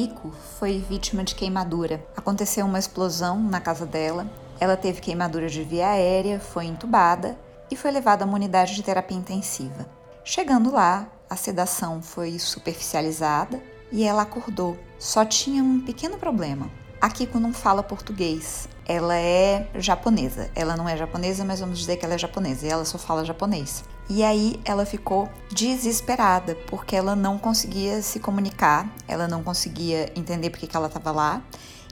Akiko foi vítima de queimadura. Aconteceu uma explosão na casa dela. Ela teve queimadura de via aérea, foi entubada e foi levada a uma unidade de terapia intensiva. Chegando lá, a sedação foi superficializada e ela acordou. Só tinha um pequeno problema. A Kiko não fala português. Ela é japonesa. Ela não é japonesa, mas vamos dizer que ela é japonesa. E ela só fala japonês. E aí ela ficou desesperada, porque ela não conseguia se comunicar, ela não conseguia entender porque que ela estava lá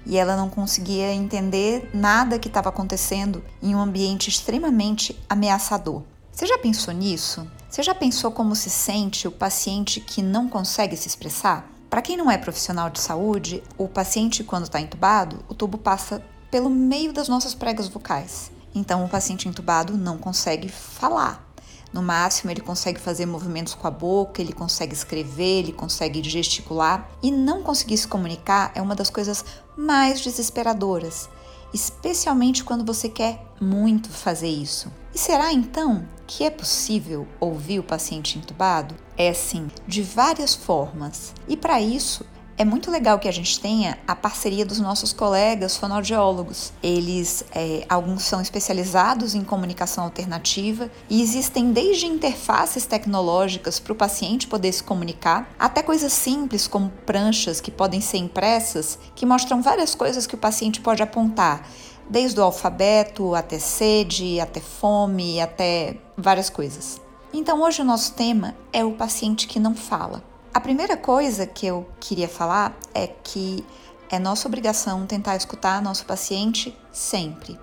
e ela não conseguia entender nada que estava acontecendo em um ambiente extremamente ameaçador. Você já pensou nisso? Você já pensou como se sente o paciente que não consegue se expressar? Para quem não é profissional de saúde, o paciente, quando está entubado, o tubo passa pelo meio das nossas pregas vocais. Então, o paciente entubado não consegue falar. No máximo, ele consegue fazer movimentos com a boca, ele consegue escrever, ele consegue gesticular. E não conseguir se comunicar é uma das coisas mais desesperadoras, especialmente quando você quer muito fazer isso. E será então que é possível ouvir o paciente entubado? É sim, de várias formas. E para isso, é muito legal que a gente tenha a parceria dos nossos colegas fonoaudiólogos. Eles, é, alguns são especializados em comunicação alternativa e existem desde interfaces tecnológicas para o paciente poder se comunicar, até coisas simples como pranchas que podem ser impressas, que mostram várias coisas que o paciente pode apontar desde o alfabeto até sede, até fome, até várias coisas. Então hoje o nosso tema é o paciente que não fala. A primeira coisa que eu queria falar é que é nossa obrigação tentar escutar nosso paciente sempre.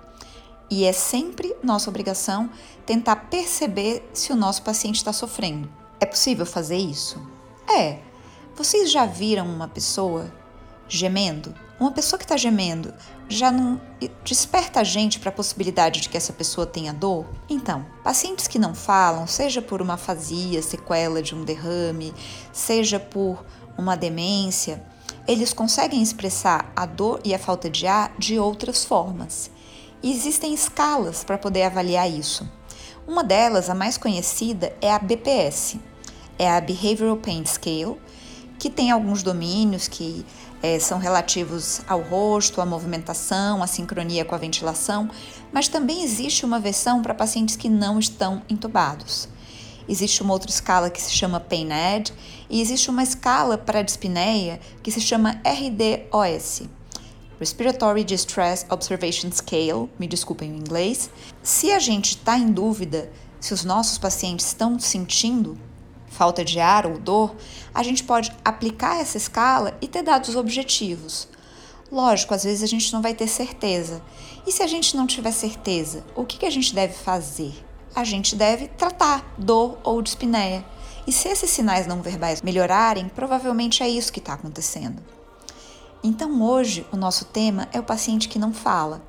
E é sempre nossa obrigação tentar perceber se o nosso paciente está sofrendo. É possível fazer isso? É. Vocês já viram uma pessoa gemendo? Uma pessoa que está gemendo já não desperta a gente para a possibilidade de que essa pessoa tenha dor? Então, pacientes que não falam, seja por uma afasia, sequela de um derrame, seja por uma demência, eles conseguem expressar a dor e a falta de ar de outras formas. E existem escalas para poder avaliar isso. Uma delas, a mais conhecida, é a BPS, é a Behavioral Pain Scale, que tem alguns domínios que é, são relativos ao rosto, à movimentação, à sincronia com a ventilação, mas também existe uma versão para pacientes que não estão entubados. Existe uma outra escala que se chama PAIN-ED e existe uma escala para a dispneia que se chama RDOS. Respiratory Distress Observation Scale, me desculpem o inglês. Se a gente está em dúvida se os nossos pacientes estão sentindo falta de ar ou dor, a gente pode aplicar essa escala e ter dados objetivos. Lógico, às vezes a gente não vai ter certeza. E se a gente não tiver certeza, o que, que a gente deve fazer? A gente deve tratar dor ou dispneia. E se esses sinais não verbais melhorarem, provavelmente é isso que está acontecendo. Então hoje o nosso tema é o paciente que não fala.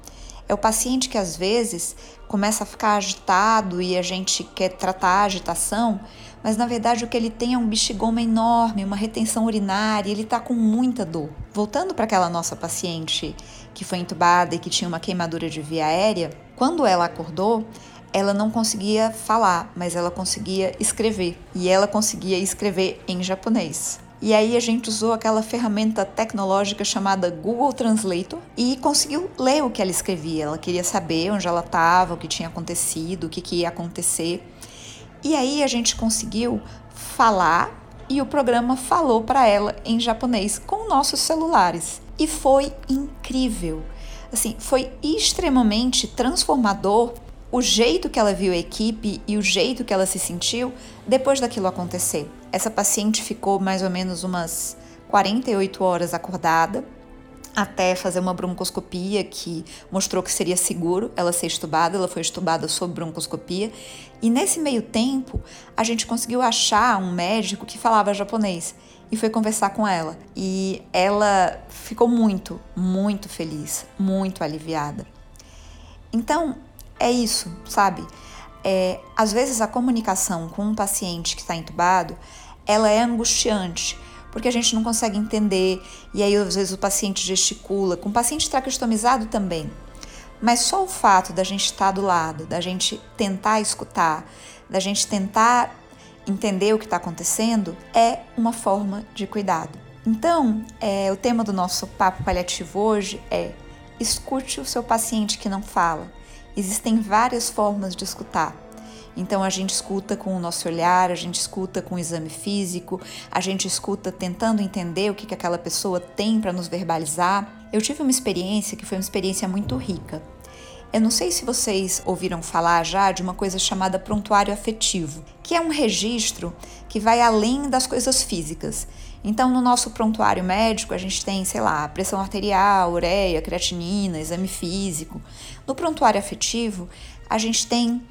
É o paciente que às vezes começa a ficar agitado e a gente quer tratar a agitação, mas na verdade o que ele tem é um bexigoma enorme, uma retenção urinária, ele está com muita dor. Voltando para aquela nossa paciente que foi entubada e que tinha uma queimadura de via aérea, quando ela acordou, ela não conseguia falar, mas ela conseguia escrever. E ela conseguia escrever em japonês. E aí a gente usou aquela ferramenta tecnológica chamada Google Translator e conseguiu ler o que ela escrevia. Ela queria saber onde ela estava, o que tinha acontecido, o que, que ia acontecer. E aí a gente conseguiu falar e o programa falou para ela em japonês com nossos celulares. E foi incrível. Assim, foi extremamente transformador o jeito que ela viu a equipe e o jeito que ela se sentiu depois daquilo acontecer. Essa paciente ficou mais ou menos umas 48 horas acordada até fazer uma broncoscopia que mostrou que seria seguro ela ser estubada. Ela foi estubada sob broncoscopia. E nesse meio tempo, a gente conseguiu achar um médico que falava japonês e foi conversar com ela. E ela ficou muito, muito feliz, muito aliviada. Então, é isso, sabe? É, às vezes a comunicação com um paciente que está entubado, ela é angustiante, porque a gente não consegue entender, e aí às vezes o paciente gesticula, com o paciente traqueostomizado também. Mas só o fato da gente estar do lado, da gente tentar escutar, da gente tentar entender o que está acontecendo, é uma forma de cuidado. Então, é, o tema do nosso papo paliativo hoje é escute o seu paciente que não fala. Existem várias formas de escutar. Então a gente escuta com o nosso olhar, a gente escuta com o exame físico, a gente escuta tentando entender o que, que aquela pessoa tem para nos verbalizar. Eu tive uma experiência que foi uma experiência muito rica. Eu não sei se vocês ouviram falar já de uma coisa chamada prontuário afetivo, que é um registro que vai além das coisas físicas. Então, no nosso prontuário médico, a gente tem, sei lá, pressão arterial, ureia, creatinina, exame físico. No prontuário afetivo, a gente tem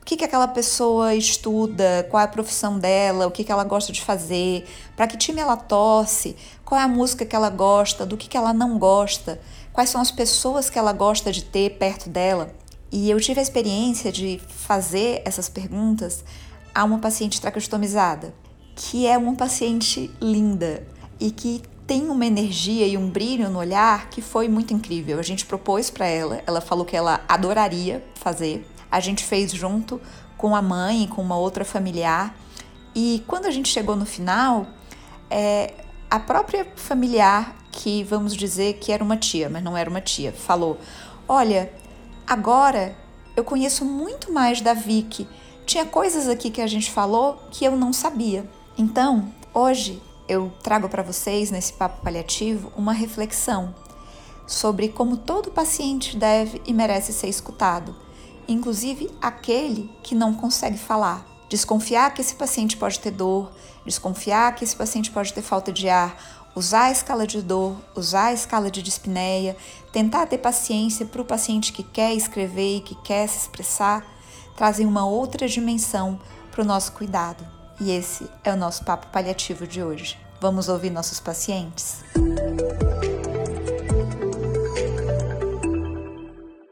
o que, que aquela pessoa estuda, qual é a profissão dela, o que, que ela gosta de fazer, para que time ela torce, qual é a música que ela gosta, do que, que ela não gosta, quais são as pessoas que ela gosta de ter perto dela. E eu tive a experiência de fazer essas perguntas a uma paciente traqueostomizada que é uma paciente linda e que tem uma energia e um brilho no olhar que foi muito incrível. A gente propôs para ela, ela falou que ela adoraria fazer. A gente fez junto com a mãe com uma outra familiar. E quando a gente chegou no final, é, a própria familiar, que vamos dizer que era uma tia, mas não era uma tia, falou: Olha, agora eu conheço muito mais da Vicky. Tinha coisas aqui que a gente falou que eu não sabia. Então, hoje eu trago para vocês nesse papo paliativo uma reflexão sobre como todo paciente deve e merece ser escutado, inclusive aquele que não consegue falar. Desconfiar que esse paciente pode ter dor, desconfiar que esse paciente pode ter falta de ar, usar a escala de dor, usar a escala de dispneia, tentar ter paciência para o paciente que quer escrever e que quer se expressar, trazem uma outra dimensão para o nosso cuidado. E esse é o nosso papo paliativo de hoje. Vamos ouvir nossos pacientes?